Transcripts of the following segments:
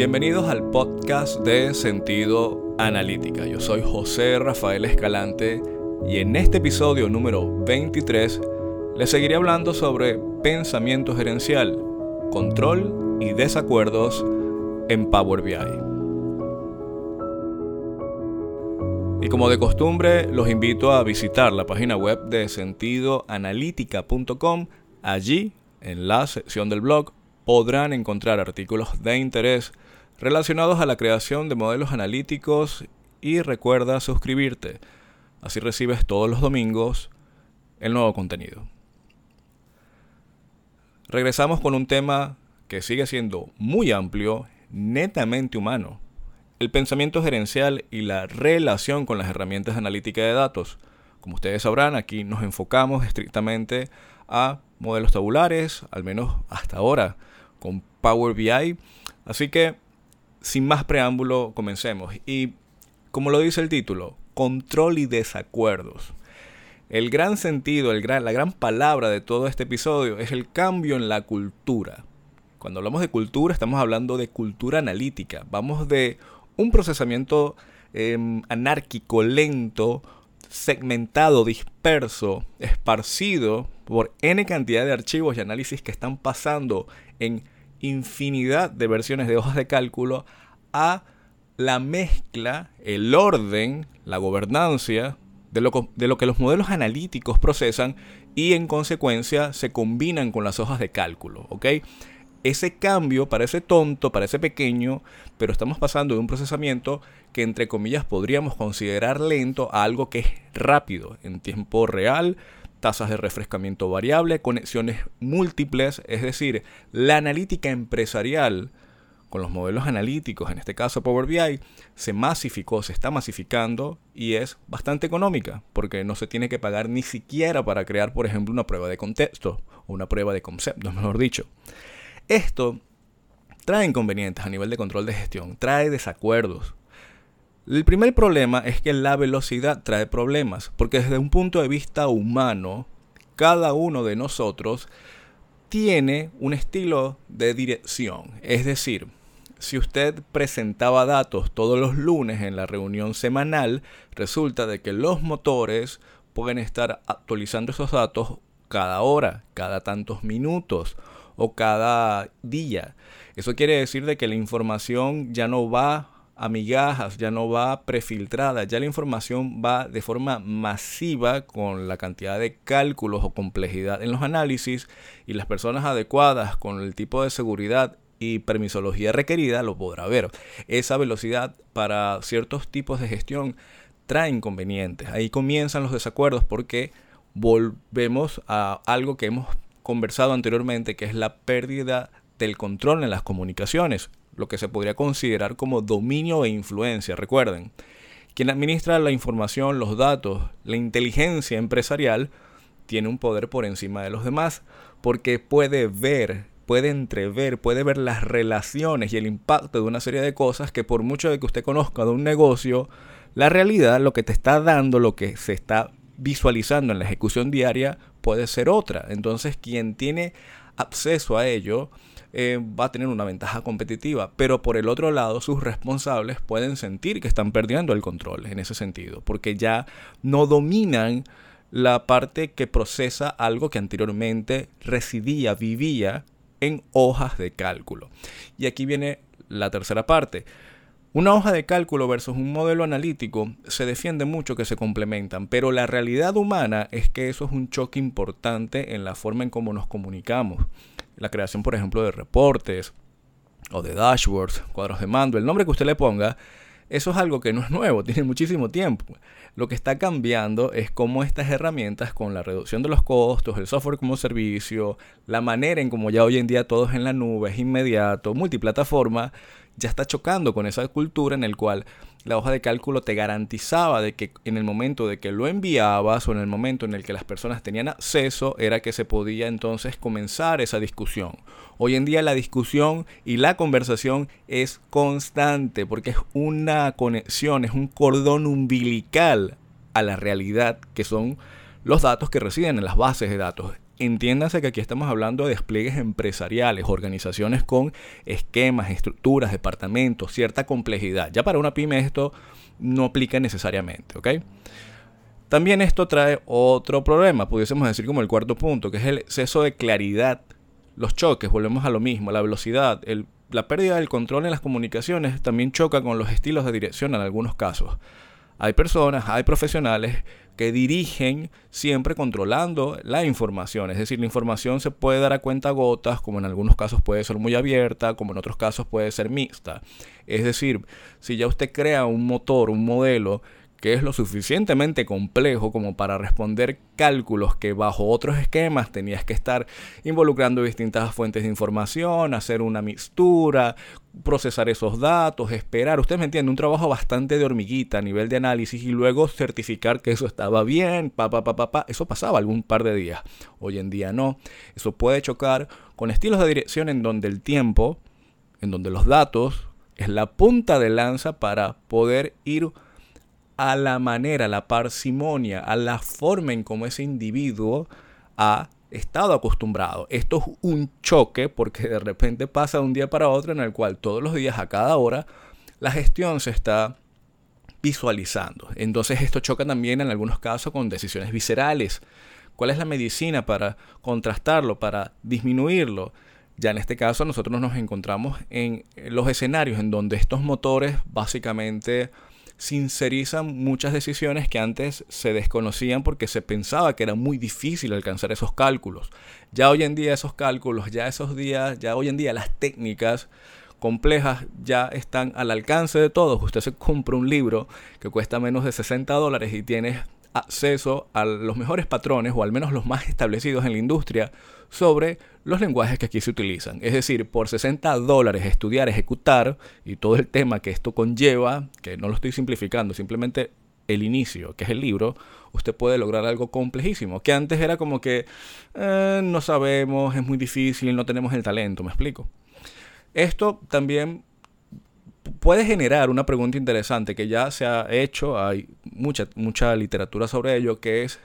Bienvenidos al podcast de Sentido Analítica. Yo soy José Rafael Escalante y en este episodio número 23 les seguiré hablando sobre pensamiento gerencial, control y desacuerdos en Power BI. Y como de costumbre, los invito a visitar la página web de sentidoanalítica.com. Allí, en la sección del blog, podrán encontrar artículos de interés relacionados a la creación de modelos analíticos y recuerda suscribirte. Así recibes todos los domingos el nuevo contenido. Regresamos con un tema que sigue siendo muy amplio, netamente humano. El pensamiento gerencial y la relación con las herramientas de analítica de datos. Como ustedes sabrán, aquí nos enfocamos estrictamente a modelos tabulares, al menos hasta ahora, con Power BI. Así que sin más preámbulo, comencemos. Y como lo dice el título, control y desacuerdos. El gran sentido, el gran, la gran palabra de todo este episodio es el cambio en la cultura. Cuando hablamos de cultura, estamos hablando de cultura analítica. Vamos de un procesamiento em, anárquico, lento, segmentado, disperso, esparcido por N cantidad de archivos y análisis que están pasando en infinidad de versiones de hojas de cálculo a la mezcla, el orden, la gobernancia de lo, de lo, que los modelos analíticos procesan y en consecuencia se combinan con las hojas de cálculo. Ese cambio parece tonto, parece pequeño, pero estamos pasando de un procesamiento que entre comillas podríamos considerar lento a algo que es rápido, en tiempo real, tasas de refrescamiento variable, conexiones múltiples, es decir, la analítica empresarial con los modelos analíticos, en este caso Power BI, se masificó, se está masificando y es bastante económica, porque no se tiene que pagar ni siquiera para crear, por ejemplo, una prueba de contexto o una prueba de conceptos, mejor dicho. Esto trae inconvenientes a nivel de control de gestión, trae desacuerdos, el primer problema es que la velocidad trae problemas, porque desde un punto de vista humano, cada uno de nosotros tiene un estilo de dirección. Es decir, si usted presentaba datos todos los lunes en la reunión semanal, resulta de que los motores pueden estar actualizando esos datos cada hora, cada tantos minutos o cada día. Eso quiere decir de que la información ya no va a ya no va prefiltrada, ya la información va de forma masiva con la cantidad de cálculos o complejidad en los análisis y las personas adecuadas con el tipo de seguridad y permisología requerida lo podrá ver. Esa velocidad para ciertos tipos de gestión trae inconvenientes. Ahí comienzan los desacuerdos porque volvemos a algo que hemos conversado anteriormente, que es la pérdida del control en las comunicaciones lo que se podría considerar como dominio e influencia. Recuerden, quien administra la información, los datos, la inteligencia empresarial, tiene un poder por encima de los demás, porque puede ver, puede entrever, puede ver las relaciones y el impacto de una serie de cosas que por mucho de que usted conozca de un negocio, la realidad, lo que te está dando, lo que se está visualizando en la ejecución diaria, puede ser otra. Entonces, quien tiene acceso a ello, eh, va a tener una ventaja competitiva. Pero por el otro lado, sus responsables pueden sentir que están perdiendo el control en ese sentido, porque ya no dominan la parte que procesa algo que anteriormente residía, vivía en hojas de cálculo. Y aquí viene la tercera parte. Una hoja de cálculo versus un modelo analítico se defiende mucho que se complementan, pero la realidad humana es que eso es un choque importante en la forma en cómo nos comunicamos la creación, por ejemplo, de reportes o de dashboards, cuadros de mando, el nombre que usted le ponga, eso es algo que no es nuevo, tiene muchísimo tiempo. Lo que está cambiando es cómo estas herramientas, con la reducción de los costos, el software como servicio, la manera en cómo ya hoy en día todo es en la nube, es inmediato, multiplataforma, ya está chocando con esa cultura en el cual la hoja de cálculo te garantizaba de que en el momento de que lo enviabas o en el momento en el que las personas tenían acceso era que se podía entonces comenzar esa discusión. Hoy en día la discusión y la conversación es constante porque es una conexión, es un cordón umbilical a la realidad que son los datos que residen en las bases de datos. Entiéndase que aquí estamos hablando de despliegues empresariales, organizaciones con esquemas, estructuras, departamentos, cierta complejidad. Ya para una pyme esto no aplica necesariamente, ¿ok? También esto trae otro problema, pudiésemos decir como el cuarto punto, que es el exceso de claridad. Los choques, volvemos a lo mismo, la velocidad, la pérdida del control en las comunicaciones también choca con los estilos de dirección en algunos casos. Hay personas, hay profesionales que dirigen siempre controlando la información. Es decir, la información se puede dar a cuenta gotas, como en algunos casos puede ser muy abierta, como en otros casos puede ser mixta. Es decir, si ya usted crea un motor, un modelo que es lo suficientemente complejo como para responder cálculos que bajo otros esquemas tenías que estar involucrando distintas fuentes de información, hacer una mixtura, procesar esos datos, esperar, usted me entiende, un trabajo bastante de hormiguita a nivel de análisis y luego certificar que eso estaba bien, pa, pa, pa, pa, pa. eso pasaba algún par de días. Hoy en día no. Eso puede chocar con estilos de dirección en donde el tiempo, en donde los datos es la punta de lanza para poder ir a la manera, a la parsimonia, a la forma en cómo ese individuo ha estado acostumbrado. Esto es un choque porque de repente pasa de un día para otro en el cual todos los días, a cada hora, la gestión se está visualizando. Entonces esto choca también en algunos casos con decisiones viscerales. ¿Cuál es la medicina para contrastarlo, para disminuirlo? Ya en este caso nosotros nos encontramos en los escenarios en donde estos motores básicamente sincerizan muchas decisiones que antes se desconocían porque se pensaba que era muy difícil alcanzar esos cálculos. Ya hoy en día esos cálculos, ya esos días, ya hoy en día las técnicas complejas ya están al alcance de todos. Usted se compra un libro que cuesta menos de 60 dólares y tiene acceso a los mejores patrones o al menos los más establecidos en la industria sobre los lenguajes que aquí se utilizan. Es decir, por 60 dólares estudiar, ejecutar y todo el tema que esto conlleva, que no lo estoy simplificando, simplemente el inicio, que es el libro, usted puede lograr algo complejísimo, que antes era como que eh, no sabemos, es muy difícil, no tenemos el talento, me explico. Esto también puede generar una pregunta interesante que ya se ha hecho, hay mucha, mucha literatura sobre ello, que es,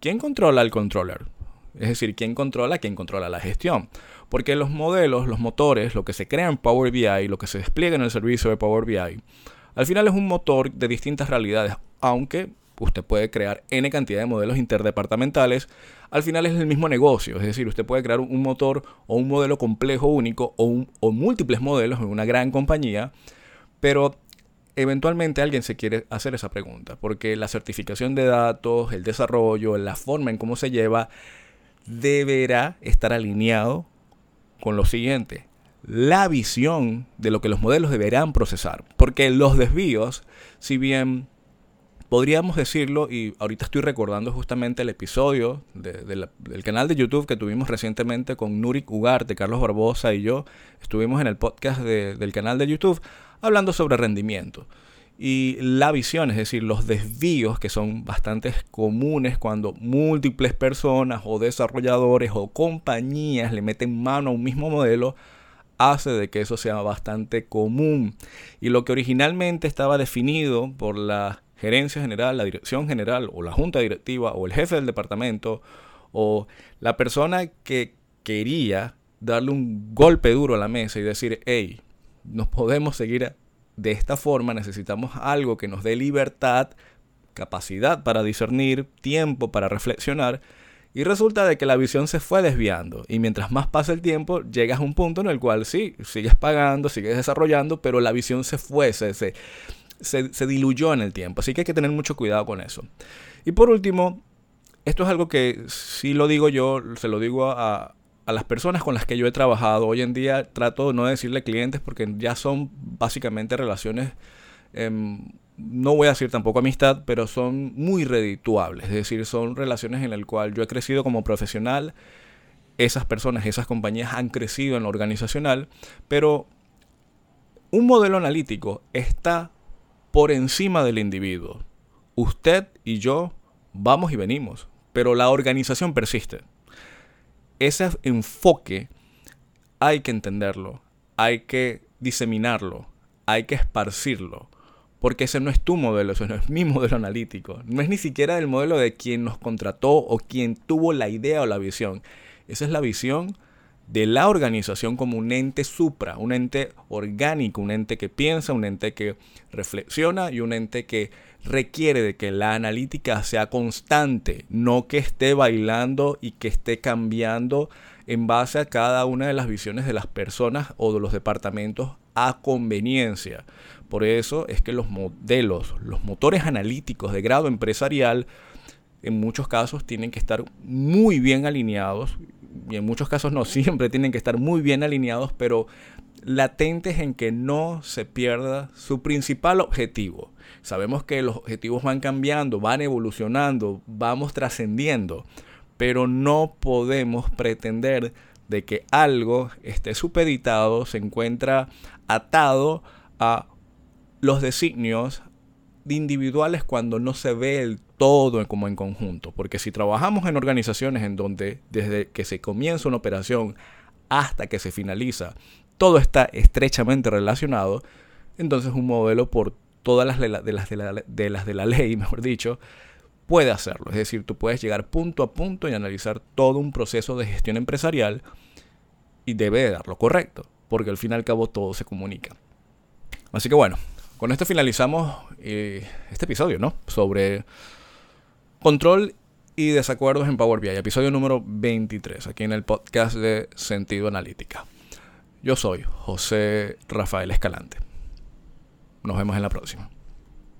¿quién controla el controller? Es decir, ¿quién controla? ¿Quién controla la gestión? Porque los modelos, los motores, lo que se crea en Power BI, lo que se despliega en el servicio de Power BI, al final es un motor de distintas realidades, aunque usted puede crear N cantidad de modelos interdepartamentales, al final es el mismo negocio, es decir, usted puede crear un motor o un modelo complejo único o, o múltiples modelos en una gran compañía, pero eventualmente alguien se quiere hacer esa pregunta, porque la certificación de datos, el desarrollo, la forma en cómo se lleva, deberá estar alineado con lo siguiente, la visión de lo que los modelos deberán procesar. Porque los desvíos, si bien podríamos decirlo, y ahorita estoy recordando justamente el episodio del canal de YouTube que tuvimos recientemente con Nurik Ugarte, Carlos Barbosa y yo, estuvimos en el podcast del canal de YouTube hablando sobre rendimiento y la visión, es decir, los desvíos que son bastante comunes cuando múltiples personas o desarrolladores o compañías le meten mano a un mismo modelo, hace de que eso sea bastante común. Y lo que originalmente estaba definido por la gerencia general, la dirección general o la junta directiva o el jefe del departamento o la persona que quería darle un golpe duro a la mesa y decir, hey, nos podemos seguir de esta forma necesitamos algo que nos dé libertad, capacidad para discernir, tiempo para reflexionar. Y resulta de que la visión se fue desviando. Y mientras más pasa el tiempo, llegas a un punto en el cual sí, sigues pagando, sigues desarrollando, pero la visión se fue, se, se, se, diluyó en el tiempo. Así que hay que tener mucho cuidado con eso. Y por último, esto es algo que si lo digo yo, se lo digo a, a las personas con las que yo he trabajado. Hoy en día trato de no decirle clientes porque ya son básicamente relaciones, em, no voy a decir tampoco amistad, pero son muy redituables. Es decir, son relaciones en las cuales yo he crecido como profesional. Esas personas, esas compañías han crecido en lo organizacional, pero un modelo analítico está por encima del individuo. Usted y yo vamos y venimos, pero la organización persiste ese enfoque hay que entenderlo, hay que diseminarlo, hay que esparcirlo, Porque ese no es tu modelo, ese no es mi modelo analítico. No es ni siquiera el modelo de quien nos contrató o quien tuvo la idea o la visión. Esa es la visión de la organización como un ente supra, un ente orgánico, un ente que piensa, un ente que reflexiona y un ente que requiere de que la analítica sea constante, no que esté bailando y que esté cambiando en base a cada una de las visiones de las personas o de los departamentos a conveniencia. Por eso es que los modelos, los motores analíticos de grado empresarial, en muchos casos tienen que estar muy bien alineados y en muchos casos no, siempre tienen que estar muy bien alineados, pero latentes en que no se pierda su principal objetivo. Sabemos que los objetivos van cambiando, van evolucionando, vamos trascendiendo, pero no podemos pretender de que algo esté supeditado, se encuentra atado a los designios individuales cuando no se ve el todo como en conjunto. Porque si trabajamos en organizaciones en donde desde que se comienza una operación hasta que se finaliza, todo está estrechamente relacionado, entonces un modelo por todas las de, las de, la, de las de la ley, mejor dicho, puede hacerlo. Es decir, tú puedes llegar punto a punto y analizar todo un proceso de gestión empresarial y debe de dar lo correcto, porque al fin y al cabo todo se comunica. Así que bueno, con esto finalizamos eh, este episodio, ¿no? Sobre control y desacuerdos en Power BI, episodio número 23, aquí en el podcast de Sentido Analítica. Yo soy José Rafael Escalante. Nos vemos en la próxima.